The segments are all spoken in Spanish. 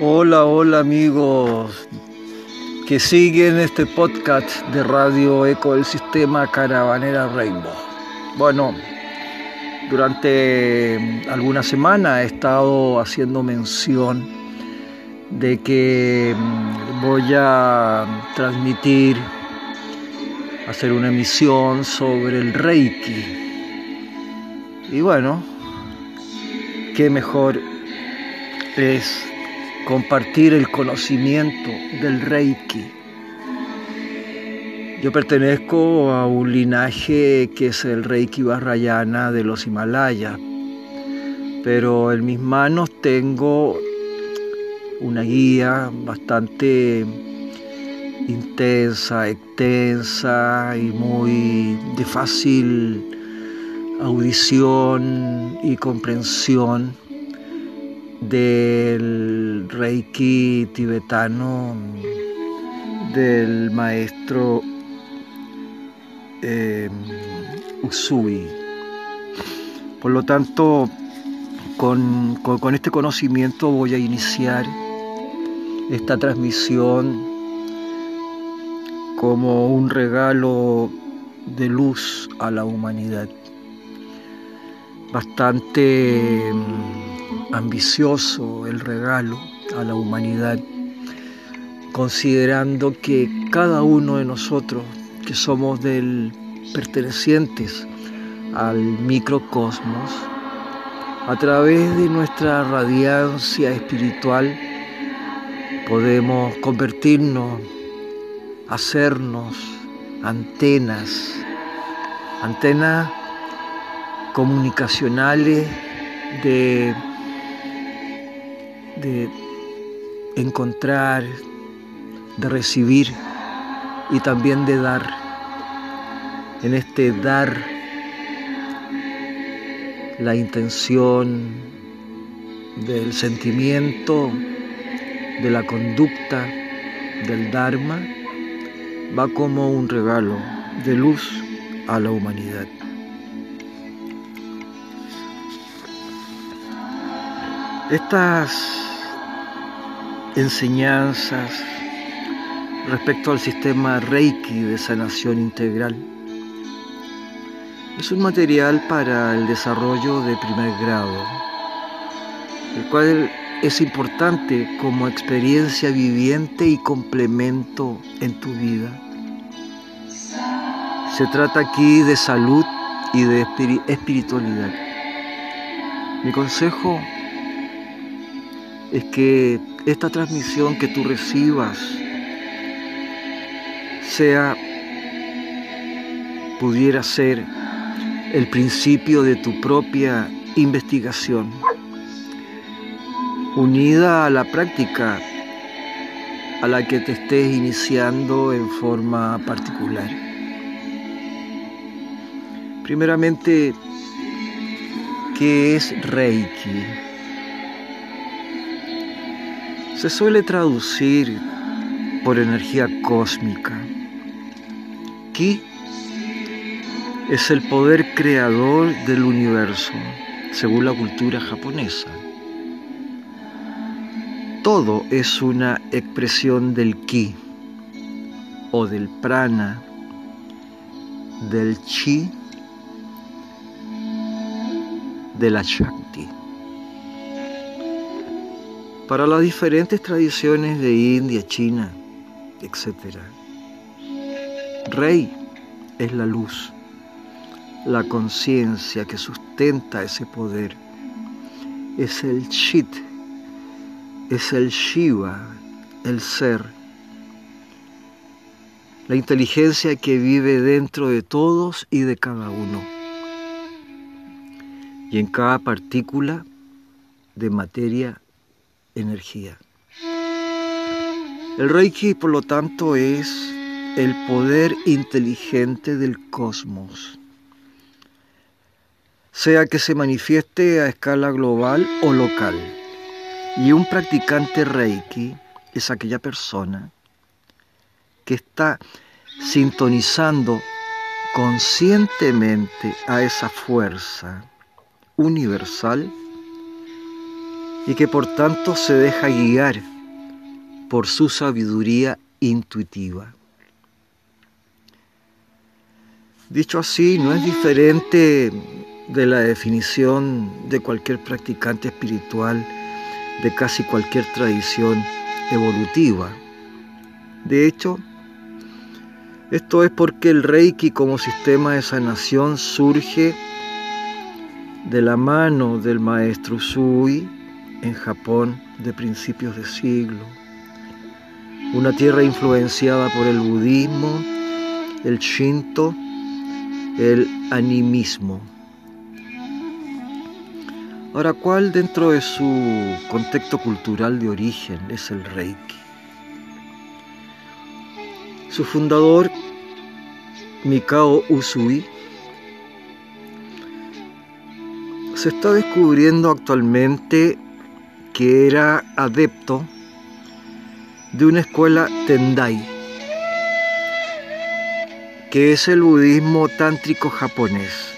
Hola, hola amigos que siguen este podcast de Radio Eco del Sistema Caravanera Rainbow. Bueno, durante alguna semana he estado haciendo mención de que mm, voy a transmitir, hacer una emisión sobre el Reiki. Y bueno, qué mejor es compartir el conocimiento del Reiki. Yo pertenezco a un linaje que es el Reiki Vajrayana de los Himalayas, pero en mis manos tengo una guía bastante intensa, extensa y muy de fácil audición y comprensión del Reiki tibetano del maestro eh. Por lo tanto, con, con este conocimiento voy a iniciar esta transmisión como un regalo de luz a la humanidad. Bastante ambicioso el regalo a la humanidad, considerando que cada uno de nosotros que somos del pertenecientes al microcosmos, a través de nuestra radiancia espiritual podemos convertirnos, hacernos antenas, antenas comunicacionales de de encontrar, de recibir y también de dar. En este dar la intención del sentimiento, de la conducta, del Dharma, va como un regalo de luz a la humanidad. Estas enseñanzas respecto al sistema Reiki de sanación integral. Es un material para el desarrollo de primer grado, el cual es importante como experiencia viviente y complemento en tu vida. Se trata aquí de salud y de espiritualidad. Mi consejo es que esta transmisión que tú recibas sea, pudiera ser el principio de tu propia investigación, unida a la práctica a la que te estés iniciando en forma particular. Primeramente, ¿qué es Reiki? Se suele traducir por energía cósmica. Ki es el poder creador del universo, según la cultura japonesa. Todo es una expresión del ki o del prana, del chi, de la. Para las diferentes tradiciones de India, China, etc. Rey es la luz, la conciencia que sustenta ese poder. Es el Chit, es el Shiva, el ser. La inteligencia que vive dentro de todos y de cada uno. Y en cada partícula de materia energía. El Reiki, por lo tanto, es el poder inteligente del cosmos, sea que se manifieste a escala global o local. Y un practicante Reiki es aquella persona que está sintonizando conscientemente a esa fuerza universal y que por tanto se deja guiar por su sabiduría intuitiva. Dicho así, no es diferente de la definición de cualquier practicante espiritual de casi cualquier tradición evolutiva. De hecho, esto es porque el Reiki como sistema de sanación surge de la mano del maestro Usui en Japón de principios de siglo. Una tierra influenciada por el budismo, el shinto el animismo. Ahora, ¿cuál dentro de su contexto cultural de origen es el Reiki? Su fundador, Mikao Usui, se está descubriendo actualmente que era adepto de una escuela Tendai, que es el budismo tántrico japonés,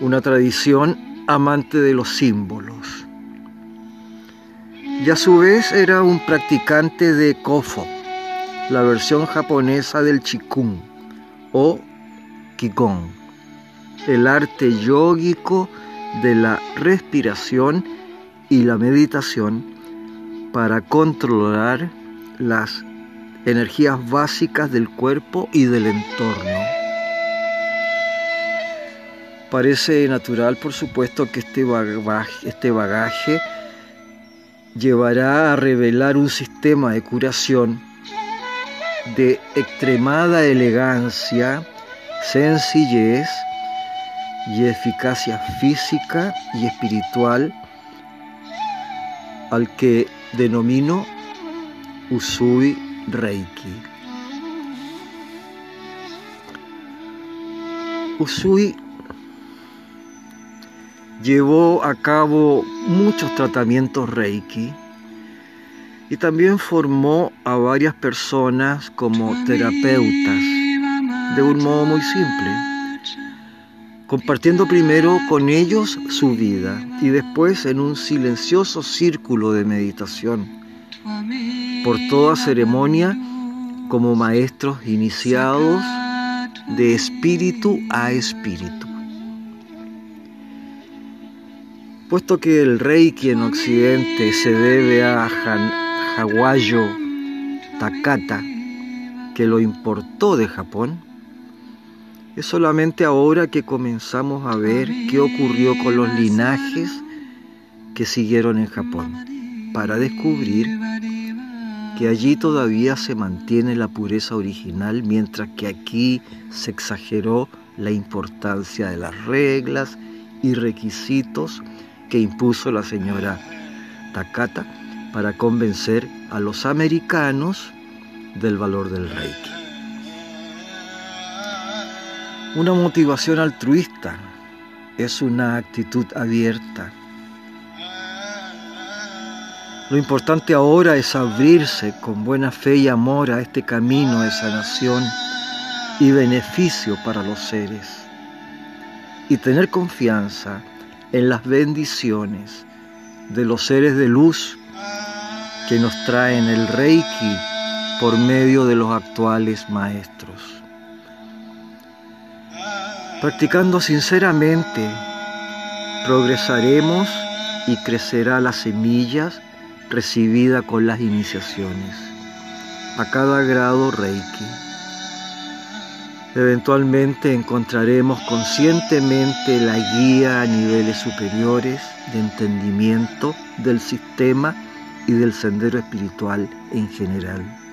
una tradición amante de los símbolos. Y a su vez era un practicante de Kofo, la versión japonesa del Chikung o Qigong, el arte yógico de la respiración y la meditación para controlar las energías básicas del cuerpo y del entorno. Parece natural, por supuesto, que este bagaje, este bagaje llevará a revelar un sistema de curación de extremada elegancia, sencillez y eficacia física y espiritual al que denomino Usui Reiki. Usui llevó a cabo muchos tratamientos Reiki y también formó a varias personas como terapeutas de un modo muy simple, compartiendo primero con ellos su vida y después en un silencioso círculo de meditación por toda ceremonia como maestros iniciados de espíritu a espíritu. Puesto que el Reiki en Occidente se debe a Hawayo Takata, que lo importó de Japón, es solamente ahora que comenzamos a ver qué ocurrió con los linajes que siguieron en Japón, para descubrir que allí todavía se mantiene la pureza original, mientras que aquí se exageró la importancia de las reglas y requisitos que impuso la señora Takata para convencer a los americanos del valor del Reiki. Una motivación altruista es una actitud abierta lo importante ahora es abrirse con buena fe y amor a este camino de sanación y beneficio para los seres. Y tener confianza en las bendiciones de los seres de luz que nos traen el Reiki por medio de los actuales maestros. Practicando sinceramente, progresaremos y crecerá las semillas recibida con las iniciaciones, a cada grado Reiki. Eventualmente encontraremos conscientemente la guía a niveles superiores de entendimiento del sistema y del sendero espiritual en general.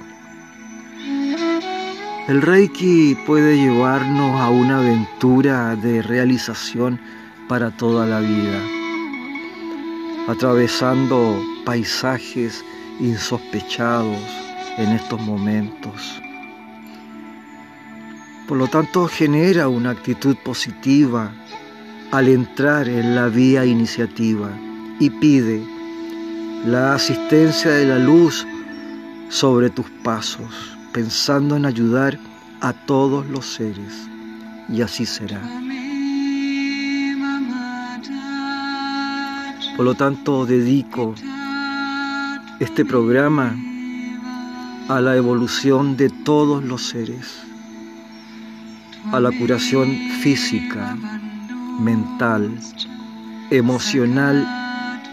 El Reiki puede llevarnos a una aventura de realización para toda la vida atravesando paisajes insospechados en estos momentos. Por lo tanto, genera una actitud positiva al entrar en la vía iniciativa y pide la asistencia de la luz sobre tus pasos, pensando en ayudar a todos los seres. Y así será. Por lo tanto, dedico este programa a la evolución de todos los seres, a la curación física, mental, emocional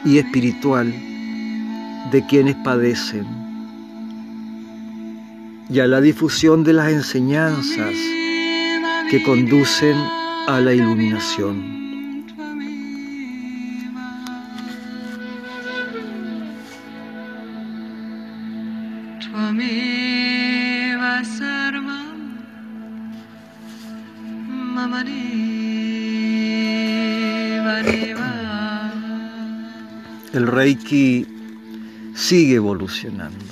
y espiritual de quienes padecen y a la difusión de las enseñanzas que conducen a la iluminación. El Reiki sigue evolucionando.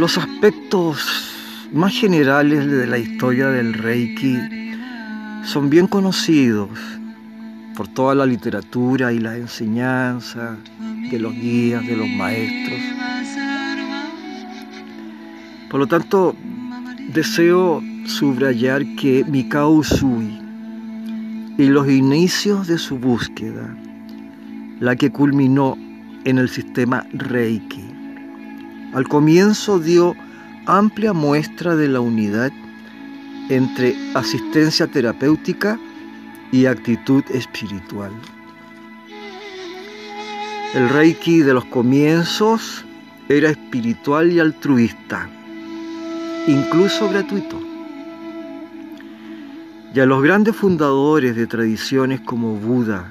Los aspectos más generales de la historia del Reiki son bien conocidos por toda la literatura y la enseñanza de los guías, de los maestros. Por lo tanto, deseo subrayar que Mikao Usui y los inicios de su búsqueda, la que culminó en el sistema Reiki, al comienzo dio amplia muestra de la unidad entre asistencia terapéutica y actitud espiritual. El Reiki de los comienzos era espiritual y altruista, incluso gratuito. Y a los grandes fundadores de tradiciones como Buda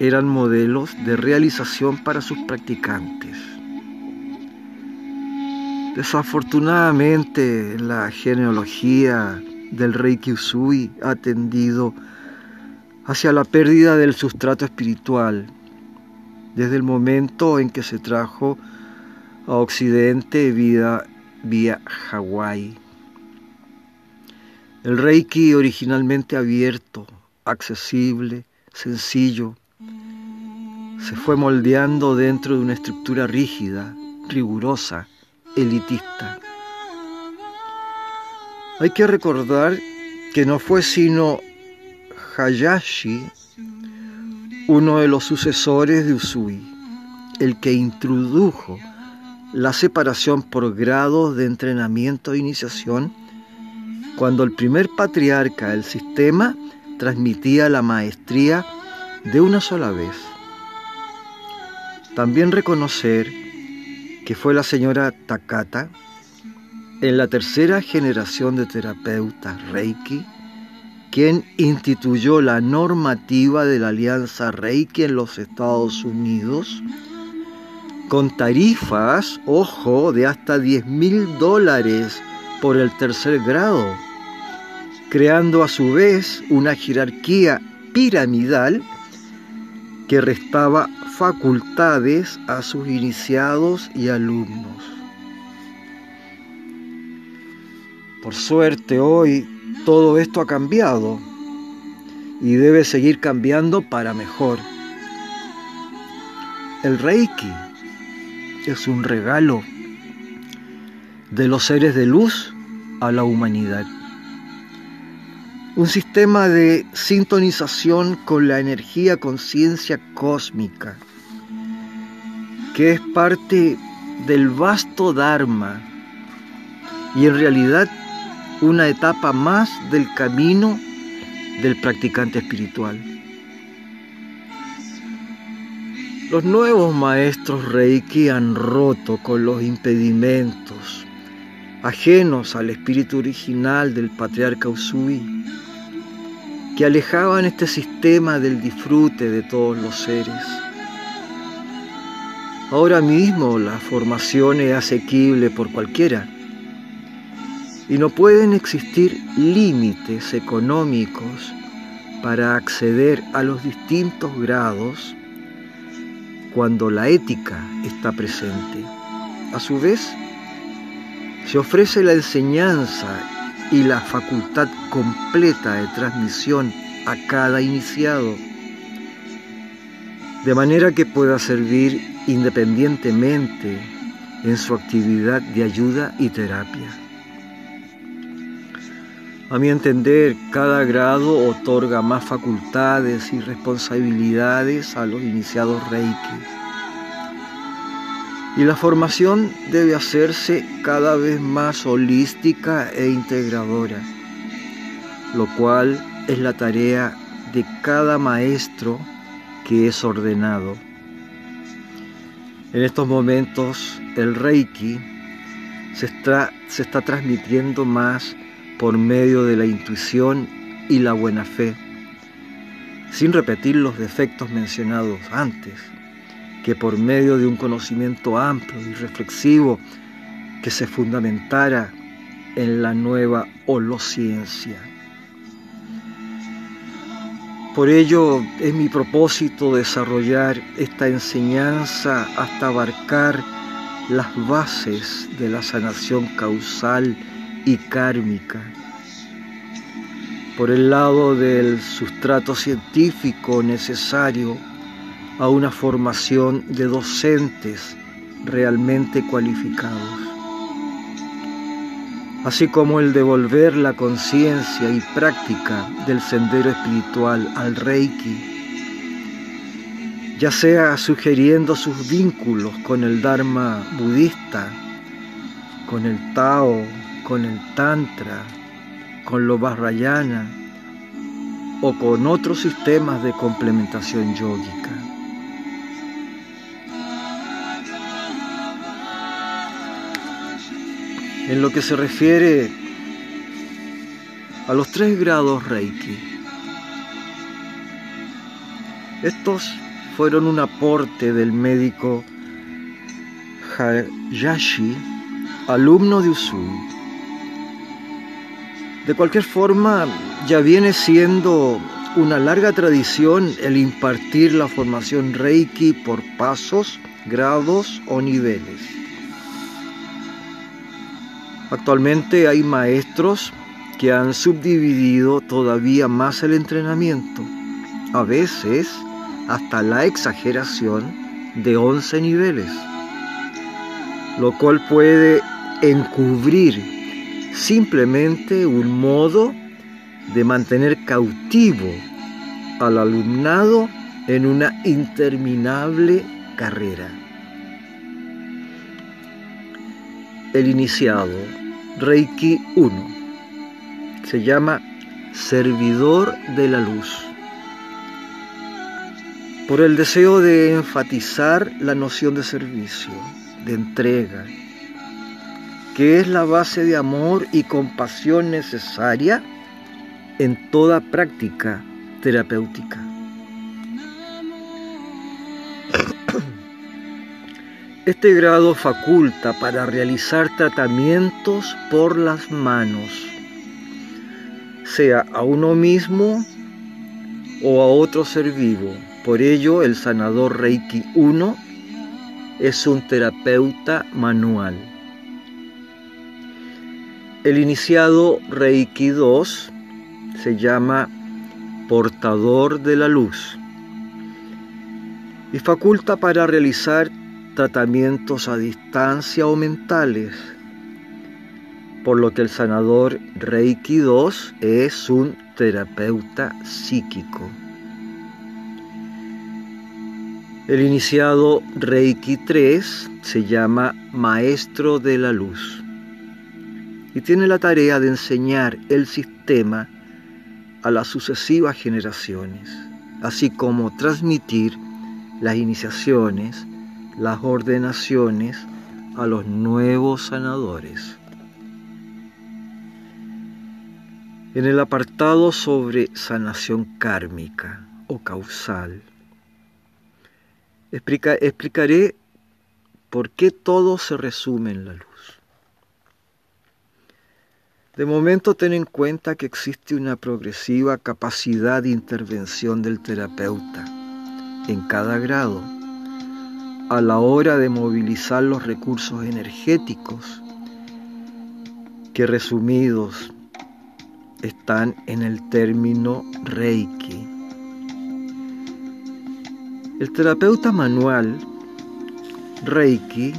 eran modelos de realización para sus practicantes. Desafortunadamente, la genealogía del Reiki Usui ha tendido hacia la pérdida del sustrato espiritual desde el momento en que se trajo a Occidente vía, vía Hawái. El Reiki originalmente abierto, accesible, sencillo, se fue moldeando dentro de una estructura rígida, rigurosa, elitista. Hay que recordar que no fue sino Hayashi, uno de los sucesores de Usui, el que introdujo la separación por grados de entrenamiento e iniciación cuando el primer patriarca del sistema transmitía la maestría de una sola vez. También reconocer que fue la señora Takata, en la tercera generación de terapeutas Reiki, quien instituyó la normativa de la alianza Reiki en los Estados Unidos, con tarifas, ojo, de hasta 10 mil dólares por el tercer grado creando a su vez una jerarquía piramidal que restaba facultades a sus iniciados y alumnos. Por suerte hoy todo esto ha cambiado y debe seguir cambiando para mejor. El Reiki es un regalo de los seres de luz a la humanidad un sistema de sintonización con la energía conciencia cósmica, que es parte del vasto Dharma y en realidad una etapa más del camino del practicante espiritual. Los nuevos maestros Reiki han roto con los impedimentos ajenos al espíritu original del patriarca Usui, que alejaban este sistema del disfrute de todos los seres. Ahora mismo la formación es asequible por cualquiera y no pueden existir límites económicos para acceder a los distintos grados cuando la ética está presente. A su vez, se ofrece la enseñanza y la facultad completa de transmisión a cada iniciado, de manera que pueda servir independientemente en su actividad de ayuda y terapia. A mi entender, cada grado otorga más facultades y responsabilidades a los iniciados Reiki. Y la formación debe hacerse cada vez más holística e integradora, lo cual es la tarea de cada maestro que es ordenado. En estos momentos el Reiki se está, se está transmitiendo más por medio de la intuición y la buena fe, sin repetir los defectos mencionados antes, que por medio de un conocimiento amplio y reflexivo que se fundamentara en la nueva holociencia. Por ello es mi propósito desarrollar esta enseñanza hasta abarcar las bases de la sanación causal y kármica. Por el lado del sustrato científico necesario a una formación de docentes realmente cualificados, así como el devolver la conciencia y práctica del sendero espiritual al Reiki, ya sea sugiriendo sus vínculos con el Dharma budista, con el Tao, con el Tantra, con lo Vajrayana o con otros sistemas de complementación yógica. En lo que se refiere a los tres grados Reiki, estos fueron un aporte del médico Hayashi, alumno de Usui de cualquier forma, ya viene siendo una larga tradición el impartir la formación Reiki por pasos, grados o niveles. Actualmente hay maestros que han subdividido todavía más el entrenamiento, a veces hasta la exageración de 11 niveles, lo cual puede encubrir simplemente un modo de mantener cautivo al alumnado en una interminable carrera. El iniciado, Reiki 1, se llama servidor de la luz, por el deseo de enfatizar la noción de servicio, de entrega, que es la base de amor y compasión necesaria en toda práctica terapéutica. Este grado faculta para realizar tratamientos por las manos, sea a uno mismo o a otro ser vivo. Por ello, el sanador Reiki 1 es un terapeuta manual. El iniciado Reiki 2 se llama portador de la luz y faculta para realizar tratamientos a distancia o mentales, por lo que el sanador Reiki 2 es un terapeuta psíquico. El iniciado Reiki 3 se llama maestro de la luz y tiene la tarea de enseñar el sistema a las sucesivas generaciones, así como transmitir las iniciaciones, las ordenaciones a los nuevos sanadores. En el apartado sobre sanación kármica o causal, explicaré por qué todo se resume en la luz. De momento ten en cuenta que existe una progresiva capacidad de intervención del terapeuta en cada grado a la hora de movilizar los recursos energéticos que resumidos están en el término Reiki. El terapeuta manual Reiki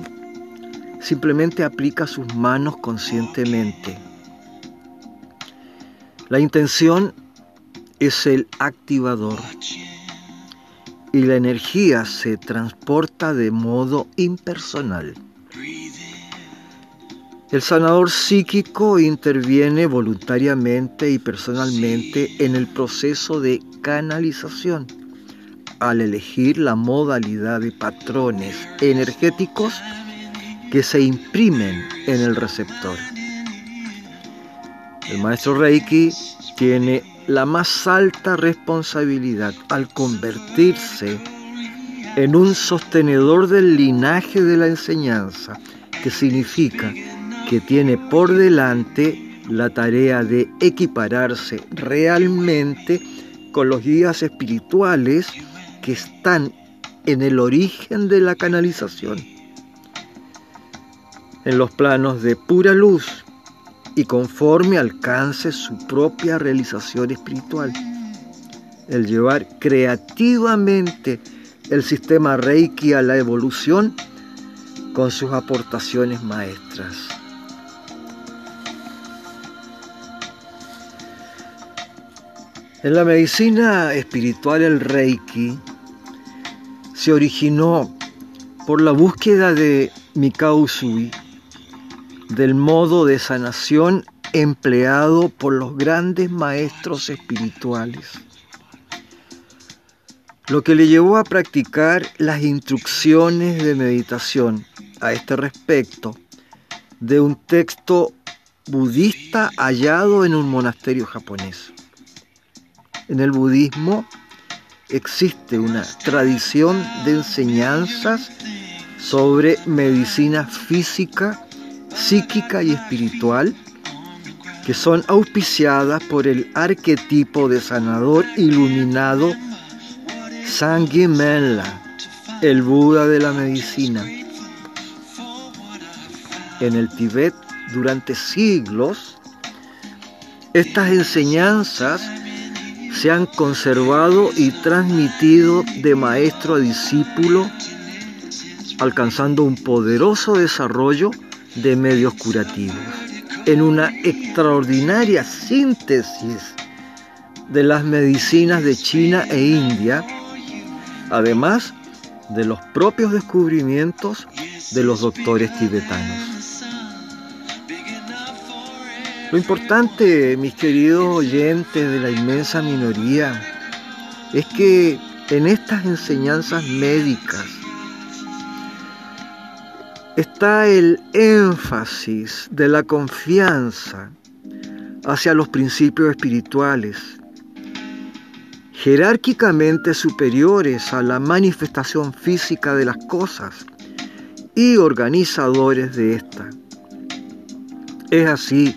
simplemente aplica sus manos conscientemente La intención es el activador y la energía se transporta de modo impersonal. El sanador psíquico interviene voluntariamente y personalmente en el proceso de canalización al elegir la modalidad de patrones energéticos que se imprimen en el receptor. El maestro Reiki tiene la más alta responsabilidad al convertirse en un sostenedor del linaje de la enseñanza, que significa que tiene por delante la tarea de equipararse realmente con los guías espirituales que están en el origen de la canalización, en los planos de pura luz y conforme alcance su propia realización espiritual. El llevar creativamente el sistema Reiki a la evolución con sus aportaciones maestras. En la medicina espiritual el Reiki se originó por la búsqueda de Mikao Usui del modo de sanación empleado por los grandes maestros espirituales, lo que le llevó a practicar las instrucciones de meditación a este respecto de un texto budista hallado en un monasterio japonés. En el budismo existe una tradición de enseñanzas sobre medicina física, psíquica y espiritual que son auspiciadas por el arquetipo de sanador iluminado Sangye Menla, el Buda de la medicina. En el Tíbet, durante siglos, estas enseñanzas se han conservado y transmitido de maestro a discípulo, alcanzando un poderoso desarrollo de medios curativos, en una extraordinaria síntesis de las medicinas de China e India, además de los propios descubrimientos de los doctores tibetanos. Lo importante, mis queridos oyentes de la inmensa minoría, es que en estas enseñanzas médicas está el énfasis de la confianza hacia los principios espirituales, jerárquicamente superiores a la manifestación física de las cosas y organizadores de esta. Es así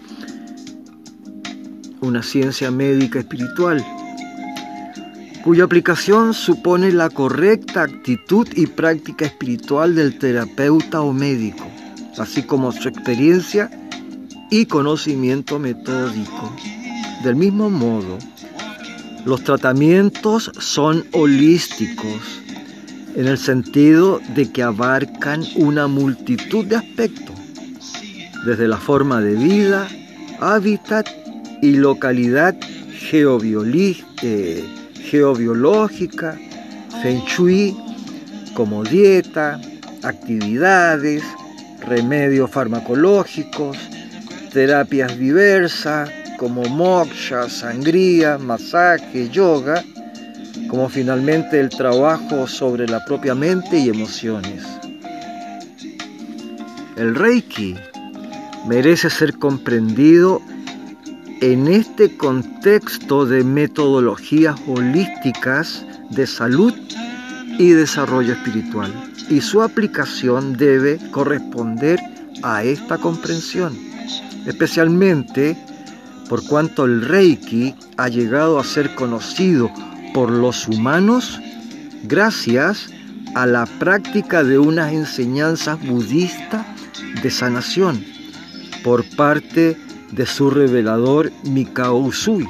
una ciencia médica espiritual, cuya aplicación supone la correcta actitud y práctica espiritual del terapeuta o médico, así como su experiencia y conocimiento metódico. Del mismo modo, los tratamientos son holísticos, en el sentido de que abarcan una multitud de aspectos, desde la forma de vida, hábitat y localidad eh, geobiológica, feng shui, como dieta, actividades, remedios farmacológicos, terapias diversas como moksha, sangría, masaje, yoga, como finalmente el trabajo sobre la propia mente y emociones. El Reiki merece ser comprendido en este contexto de metodologías holísticas de salud y desarrollo espiritual. Y su aplicación debe corresponder a esta comprensión, especialmente por cuanto el Reiki ha llegado a ser conocido por los humanos gracias a la práctica de unas enseñanzas budistas de sanación por parte de su revelador Mikao Usui.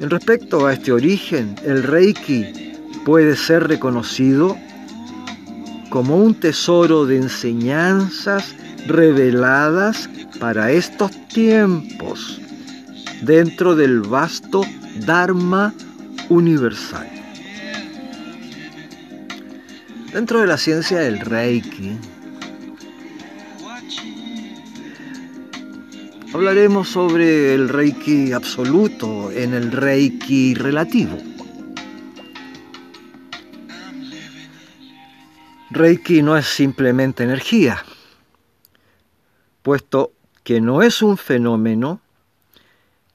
En respecto a este origen, el Reiki puede ser reconocido como un tesoro de enseñanzas reveladas para estos tiempos, dentro del vasto Dharma universal. Dentro de la ciencia del Reiki, hablaremos sobre el Reiki absoluto en el Reiki relativo. Reiki no es simplemente energía, puesto que no es un fenómeno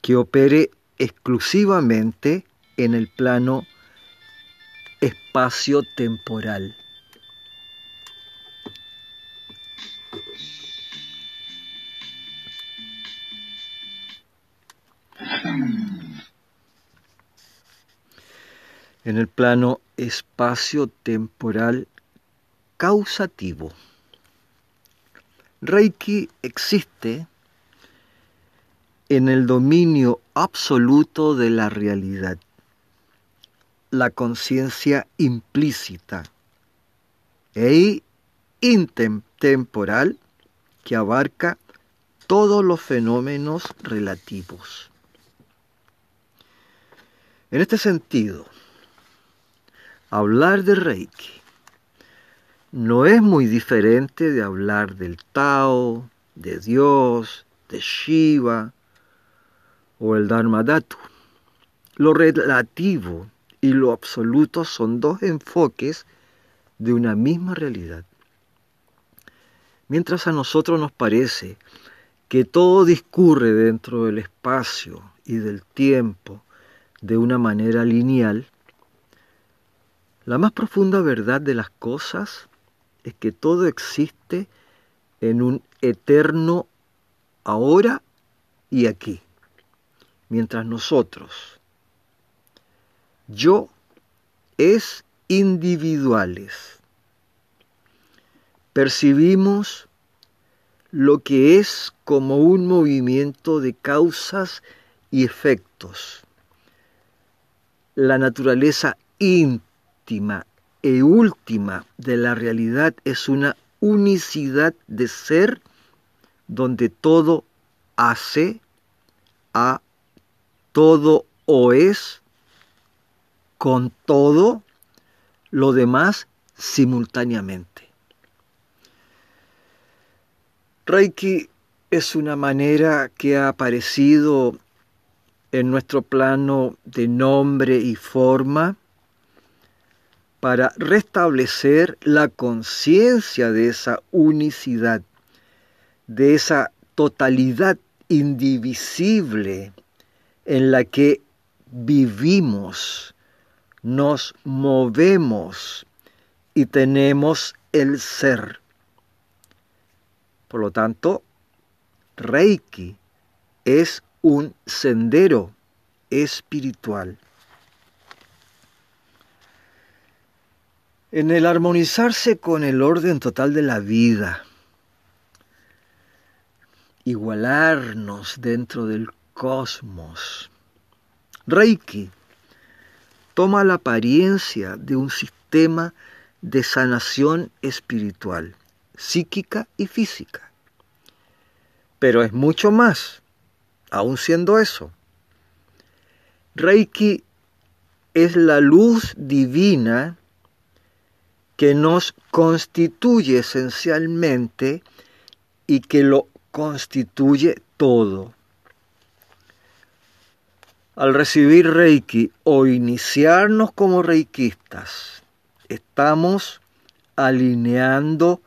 que opere exclusivamente en el plano espacio-temporal. En el plano espacio-temporal causativo. Reiki existe en el dominio absoluto de la realidad, la conciencia implícita e intemporal que abarca todos los fenómenos relativos. En este sentido, hablar de Reiki no es muy diferente de hablar del Tao, de Dios, de Shiva o el Dharmadhatu. Lo relativo y lo absoluto son dos enfoques de una misma realidad. Mientras a nosotros nos parece que todo discurre dentro del espacio y del tiempo de una manera lineal, la más profunda verdad de las cosas es que todo existe en un eterno ahora y aquí, mientras nosotros, yo es individuales, percibimos lo que es como un movimiento de causas y efectos. La naturaleza íntima e última de la realidad es una unicidad de ser donde todo hace a todo o es con todo lo demás simultáneamente. Reiki es una manera que ha aparecido en nuestro plano de nombre y forma para restablecer la conciencia de esa unicidad, de esa totalidad indivisible en la que vivimos, nos movemos y tenemos el ser. Por lo tanto, Reiki es un sendero espiritual. En el armonizarse con el orden total de la vida, igualarnos dentro del cosmos. Reiki toma la apariencia de un sistema de sanación espiritual, psíquica y física. Pero es mucho más, aún siendo eso. Reiki es la luz divina que nos constituye esencialmente y que lo constituye todo. Al recibir Reiki o iniciarnos como reikistas, estamos alineando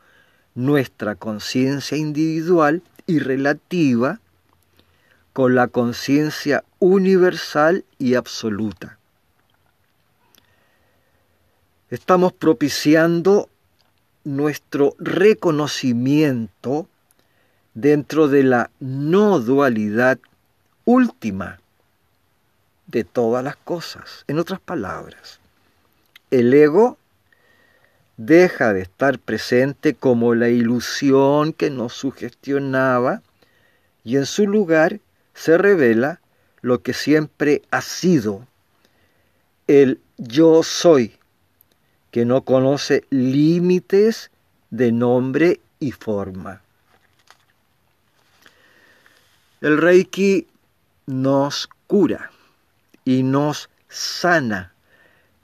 nuestra conciencia individual y relativa con la conciencia universal y absoluta estamos propiciando nuestro reconocimiento dentro de la no dualidad última de todas las cosas. En otras palabras, el ego deja de estar presente como la ilusión que nos sugestionaba y en su lugar se revela lo que siempre ha sido el yo soy que no conoce límites de nombre y forma. El Reiki nos cura y nos sana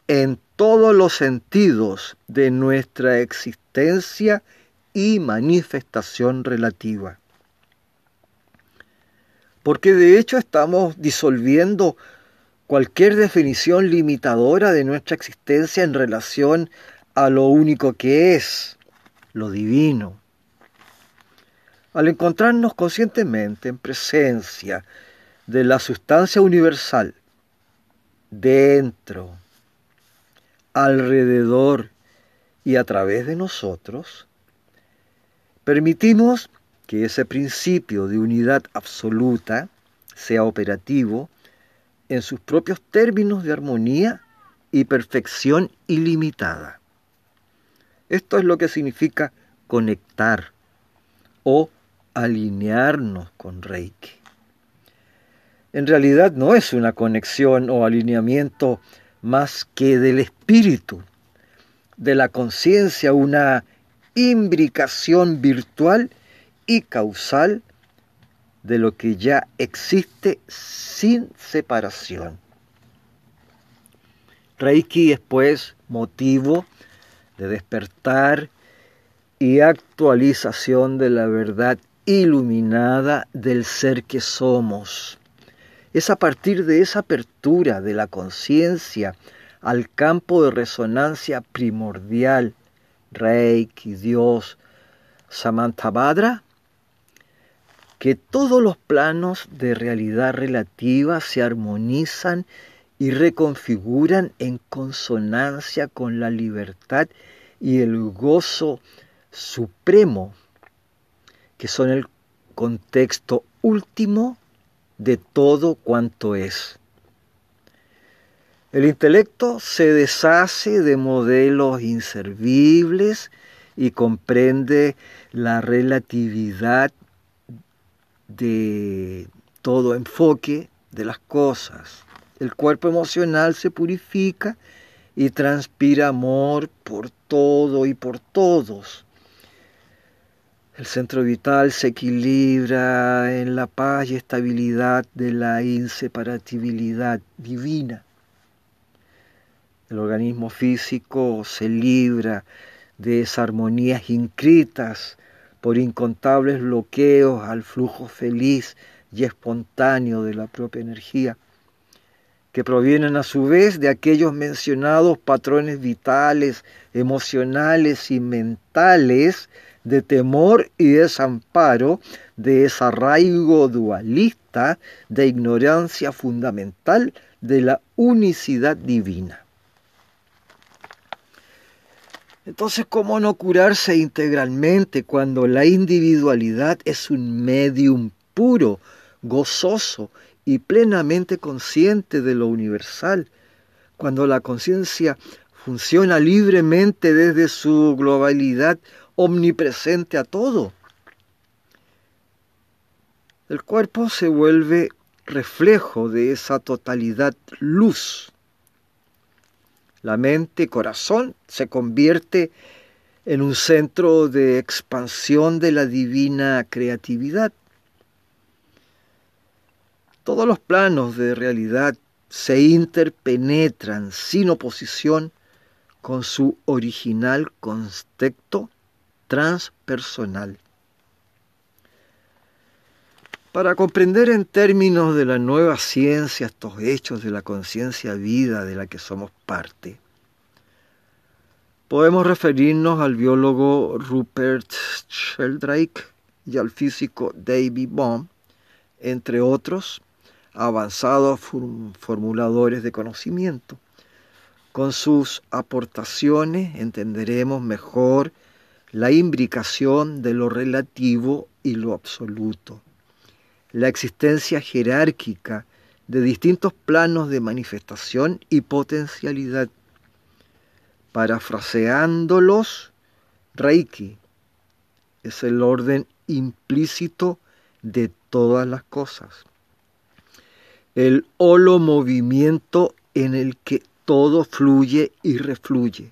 en todos los sentidos de nuestra existencia y manifestación relativa. Porque de hecho estamos disolviendo cualquier definición limitadora de nuestra existencia en relación a lo único que es, lo divino. Al encontrarnos conscientemente en presencia de la sustancia universal, dentro, alrededor y a través de nosotros, permitimos que ese principio de unidad absoluta sea operativo en sus propios términos de armonía y perfección ilimitada. Esto es lo que significa conectar o alinearnos con Reiki. En realidad no es una conexión o alineamiento más que del espíritu, de la conciencia, una imbricación virtual y causal de lo que ya existe sin separación. Reiki es pues motivo de despertar y actualización de la verdad iluminada del ser que somos. Es a partir de esa apertura de la conciencia al campo de resonancia primordial, Reiki, Dios, Samantabhadra, que todos los planos de realidad relativa se armonizan y reconfiguran en consonancia con la libertad y el gozo supremo, que son el contexto último de todo cuanto es. El intelecto se deshace de modelos inservibles y comprende la relatividad de todo enfoque de las cosas. El cuerpo emocional se purifica y transpira amor por todo y por todos. El centro vital se equilibra en la paz y estabilidad de la inseparabilidad divina. El organismo físico se libra de esas armonías inscritas por incontables bloqueos al flujo feliz y espontáneo de la propia energía, que provienen a su vez de aquellos mencionados patrones vitales, emocionales y mentales de temor y desamparo, de desarraigo dualista, de ignorancia fundamental de la unicidad divina. Entonces, ¿cómo no curarse integralmente cuando la individualidad es un medium puro, gozoso y plenamente consciente de lo universal? Cuando la conciencia funciona libremente desde su globalidad omnipresente a todo. El cuerpo se vuelve reflejo de esa totalidad luz la mente, corazón, se convierte en un centro de expansión de la divina creatividad. Todos los planos de realidad se interpenetran sin oposición con su original contexto transpersonal. Para comprender en términos de la nueva ciencia estos hechos de la conciencia vida de la que somos parte, podemos referirnos al biólogo Rupert Sheldrake y al físico David Bohm, entre otros avanzados formuladores de conocimiento. Con sus aportaciones entenderemos mejor la imbricación de lo relativo y lo absoluto la existencia jerárquica de distintos planos de manifestación y potencialidad. Parafraseándolos, Reiki es el orden implícito de todas las cosas. El holo movimiento en el que todo fluye y refluye.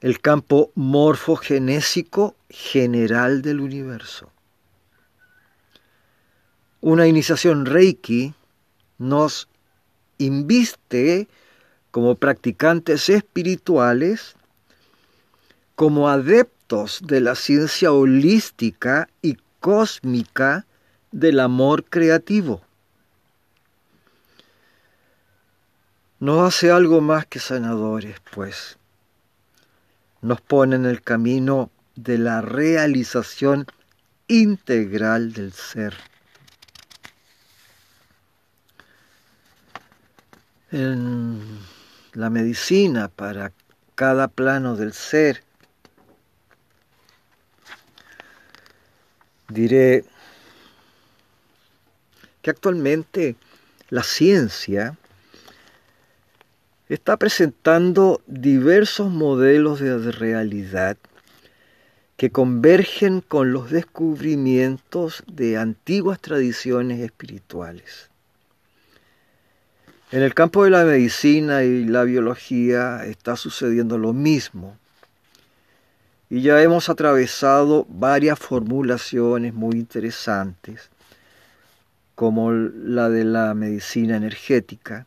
El campo morfogenésico general del universo Una iniciación Reiki nos inviste como practicantes espirituales, como adeptos de la ciencia holística y cósmica del amor creativo. Nos hace algo más que sanadores, pues. Nos pone en el camino de la realización integral del ser. En la medicina para cada plano del ser, diré que actualmente la ciencia está presentando diversos modelos de realidad que convergen con los descubrimientos de antiguas tradiciones espirituales. En el campo de la medicina y la biología está sucediendo lo mismo. Y ya hemos atravesado varias formulaciones muy interesantes, como la de la medicina energética,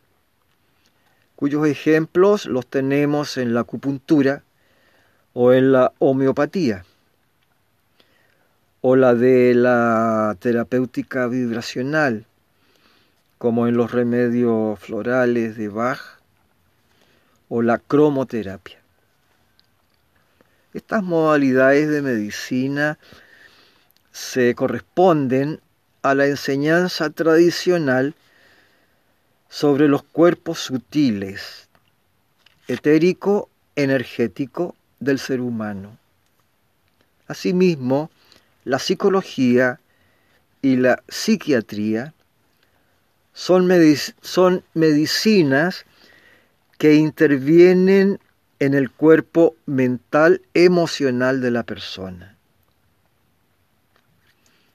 cuyos ejemplos los tenemos en la acupuntura o en la homeopatía o la de la terapéutica vibracional, como en los remedios florales de Bach o la cromoterapia. Estas modalidades de medicina se corresponden a la enseñanza tradicional sobre los cuerpos sutiles, etérico, energético del ser humano. Asimismo, la psicología y la psiquiatría son, son medicinas que intervienen en el cuerpo mental emocional de la persona.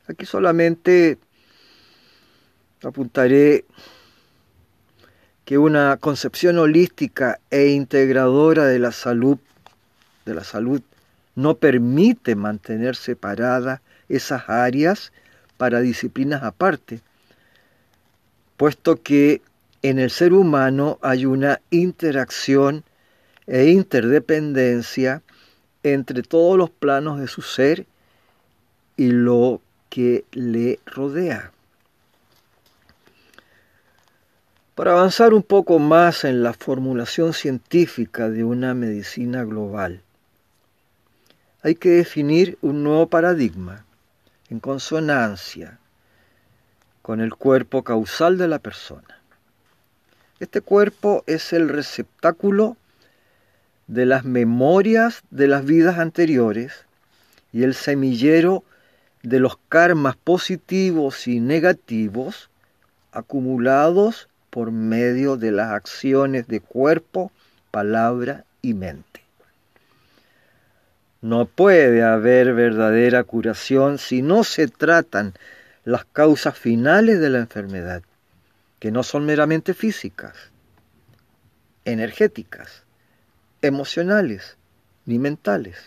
Aquí solamente apuntaré que una concepción holística e integradora de la salud, de la salud no permite mantener separadas esas áreas para disciplinas aparte, puesto que en el ser humano hay una interacción e interdependencia entre todos los planos de su ser y lo que le rodea. Para avanzar un poco más en la formulación científica de una medicina global, hay que definir un nuevo paradigma en consonancia con el cuerpo causal de la persona. Este cuerpo es el receptáculo de las memorias de las vidas anteriores y el semillero de los karmas positivos y negativos acumulados por medio de las acciones de cuerpo, palabra y mente. No puede haber verdadera curación si no se tratan las causas finales de la enfermedad, que no son meramente físicas, energéticas, emocionales ni mentales.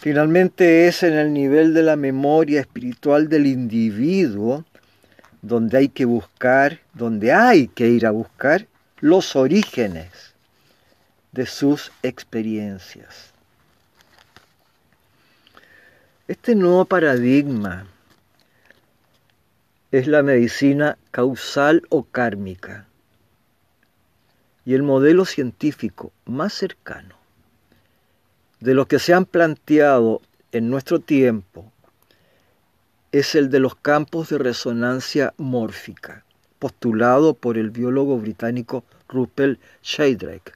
Finalmente es en el nivel de la memoria espiritual del individuo donde hay que buscar, donde hay que ir a buscar los orígenes de sus experiencias. Este nuevo paradigma es la medicina causal o kármica. Y el modelo científico más cercano de los que se han planteado en nuestro tiempo es el de los campos de resonancia mórfica, postulado por el biólogo británico Rupert Sheldrake.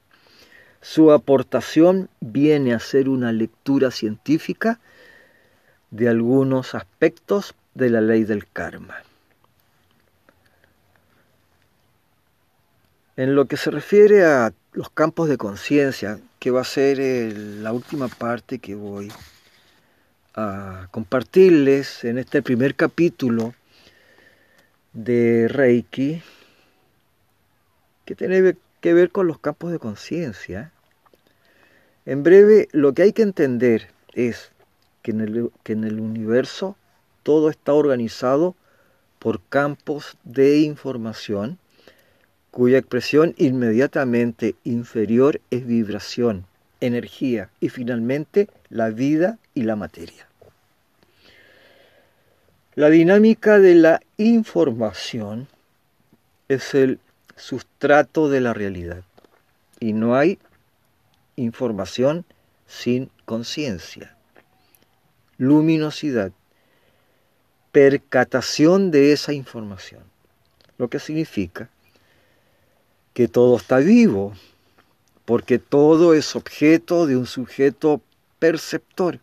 Su aportación viene a ser una lectura científica de algunos aspectos de la ley del karma. En lo que se refiere a los campos de conciencia, que va a ser la última parte que voy a compartirles en este primer capítulo de Reiki, que tiene que ver con los campos de conciencia, en breve, lo que hay que entender es que en el, que en el universo todo está organizado por campos de información cuya expresión inmediatamente inferior es vibración, energía y finalmente la vida y la materia. La dinámica de la información es el sustrato de la realidad y no hay información sin conciencia, luminosidad, percatación de esa información, lo que significa que todo está vivo, porque todo es objeto de un sujeto perceptor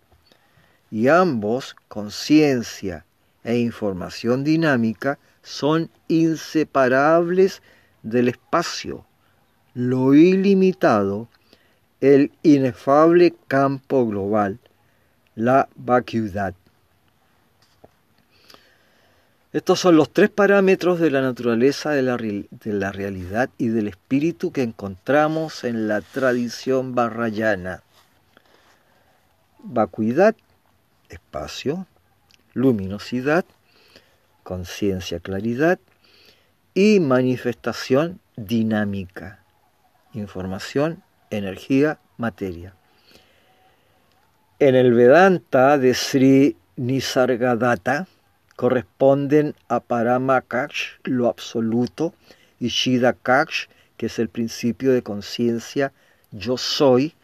y ambos, conciencia e información dinámica son inseparables del espacio, lo ilimitado, el inefable campo global, la vacuidad. Estos son los tres parámetros de la naturaleza de la, de la, realidad y del espíritu que encontramos en la tradición barrayana. Vacuidad, espacio, luminosidad, conciencia, claridad y manifestación dinámica, información, energía, materia. En el Vedanta de Sri Nisargadatta corresponden a Paramakash, lo absoluto, y Shidakash, que es el principio de conciencia, yo soy,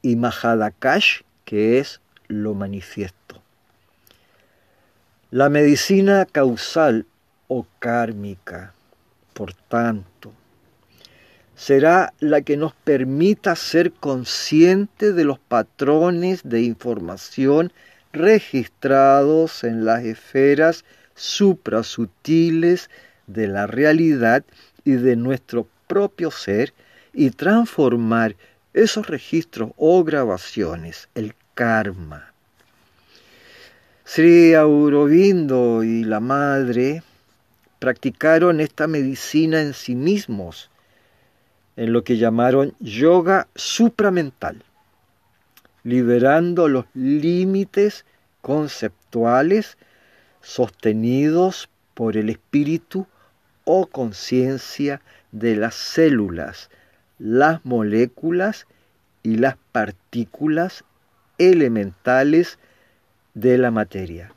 y Mahadakash, que es lo manifiesto. La medicina causal o kármica, por tanto, será la que nos permita ser conscientes de los patrones de información registrados en las esferas suprasutiles de la realidad y de nuestro propio ser y transformar esos registros o grabaciones, el karma, Sri Aurobindo y la madre practicaron esta medicina en sí mismos, en lo que llamaron yoga supramental, liberando los límites conceptuales sostenidos por el espíritu o conciencia de las células, las moléculas y las partículas elementales de la materia.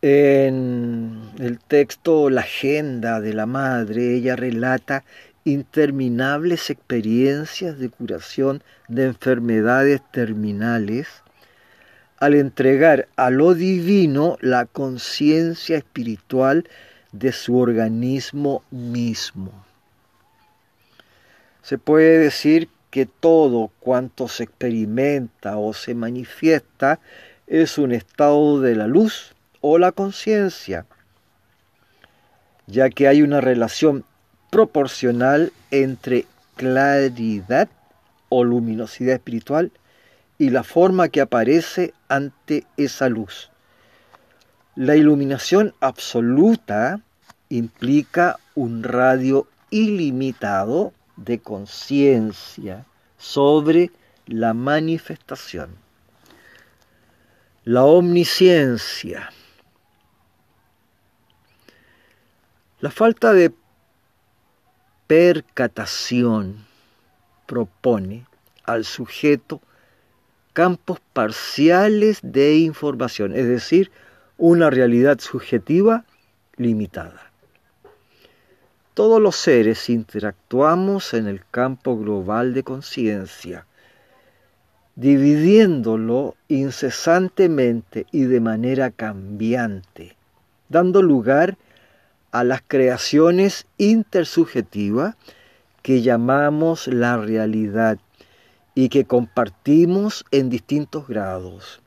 En el texto La agenda de la madre, ella relata interminables experiencias de curación de enfermedades terminales al entregar a lo divino la conciencia espiritual de su organismo mismo. Se puede decir que todo cuanto se experimenta o se manifiesta es un estado de la luz o la conciencia, ya que hay una relación proporcional entre claridad o luminosidad espiritual y la forma que aparece ante esa luz. La iluminación absoluta implica un radio ilimitado de conciencia sobre la manifestación. La omnisciencia. La falta de percatación propone al sujeto campos parciales de información, es decir, una realidad subjetiva limitada. Todos los seres interactuamos en el campo global de conciencia, dividiéndolo incesantemente y de manera cambiante, dando lugar a las creaciones intersubjetivas que llamamos la realidad y que compartimos en distintos grados.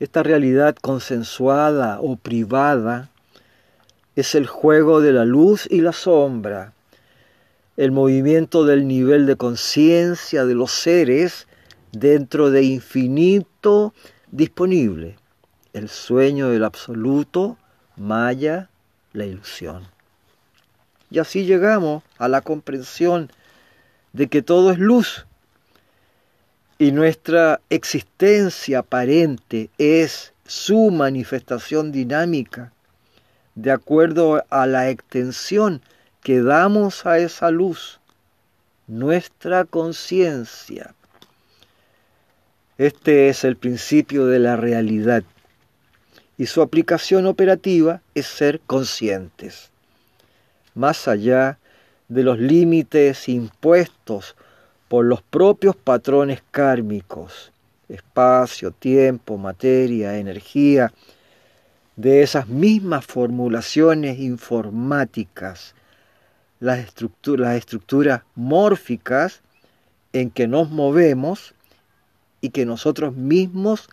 Esta realidad consensuada o privada es el juego de la luz y la sombra, el movimiento del nivel de conciencia de los seres dentro de infinito disponible, el sueño del absoluto, Maya, la ilusión. Y así llegamos a la comprensión de que todo es luz y nuestra existencia aparente es su manifestación dinámica de acuerdo a la extensión que damos a esa luz, nuestra conciencia. Este es el principio de la realidad y su aplicación operativa es ser conscientes, más allá de los límites impuestos por los propios patrones kármicos, espacio, tiempo, materia, energía, de esas mismas formulaciones informáticas, las, las estructuras mórficas en que nos movemos y que nosotros mismos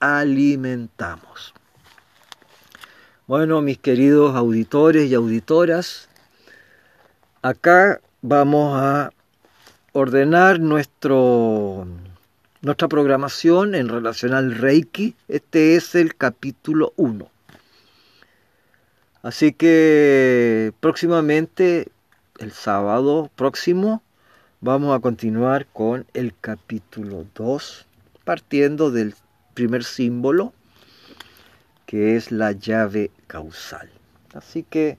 realimentamos. Bueno, mis queridos auditores y auditoras, acá vamos a ordenar nuestro nuestra programación en relación al Reiki. Este es el capítulo 1. Así que próximamente, el sábado próximo, vamos a continuar con el capítulo 2, partiendo del primer símbolo, que es la llave causal. Así que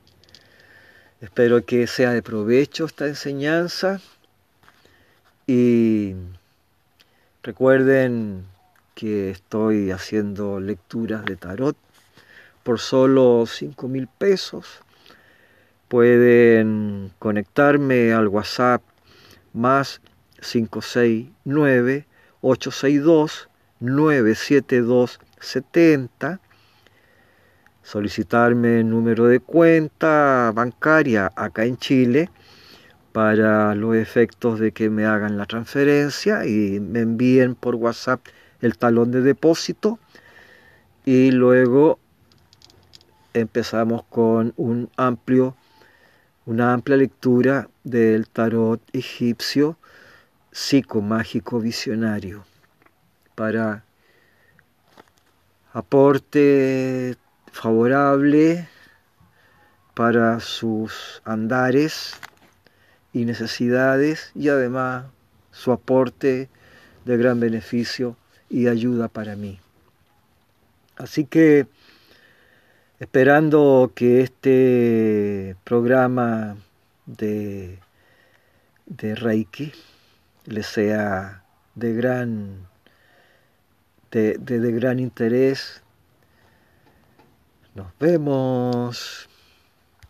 espero que sea de provecho esta enseñanza y Recuerden que estoy haciendo lecturas de tarot por solo 5 mil pesos. Pueden conectarme al WhatsApp más 569 862 97270 solicitarme número de cuenta bancaria acá en Chile para los efectos de que me hagan la transferencia y me envíen por WhatsApp el talón de depósito. Y luego empezamos con un amplio una amplia lectura del tarot egipcio psicomágico visionario para aporte favorable para sus andares y necesidades y además su aporte de gran beneficio y ayuda para mí. Así que esperando que este programa de, de Reiki le sea de gran, de, de gran interés. Nos vemos.